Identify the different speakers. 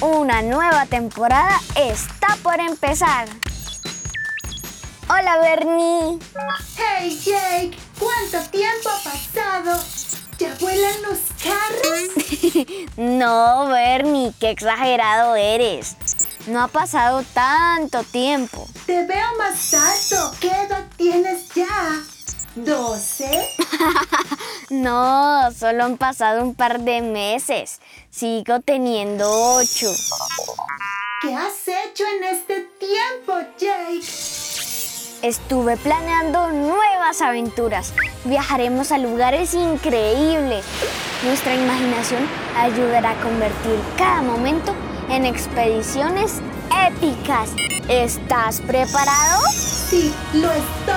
Speaker 1: Una nueva temporada está por empezar. Hola Bernie.
Speaker 2: Hey Jake, ¿cuánto tiempo ha pasado? ¿Ya vuelan los carros?
Speaker 1: no, Bernie, qué exagerado eres. No ha pasado tanto tiempo.
Speaker 2: Te veo más alto. ¿Qué edad ¿12?
Speaker 1: no, solo han pasado un par de meses. Sigo teniendo ocho.
Speaker 2: ¿Qué has hecho en este tiempo, Jake?
Speaker 1: Estuve planeando nuevas aventuras. Viajaremos a lugares increíbles. Nuestra imaginación ayudará a convertir cada momento en expediciones épicas. ¿Estás preparado?
Speaker 2: Sí, lo estoy.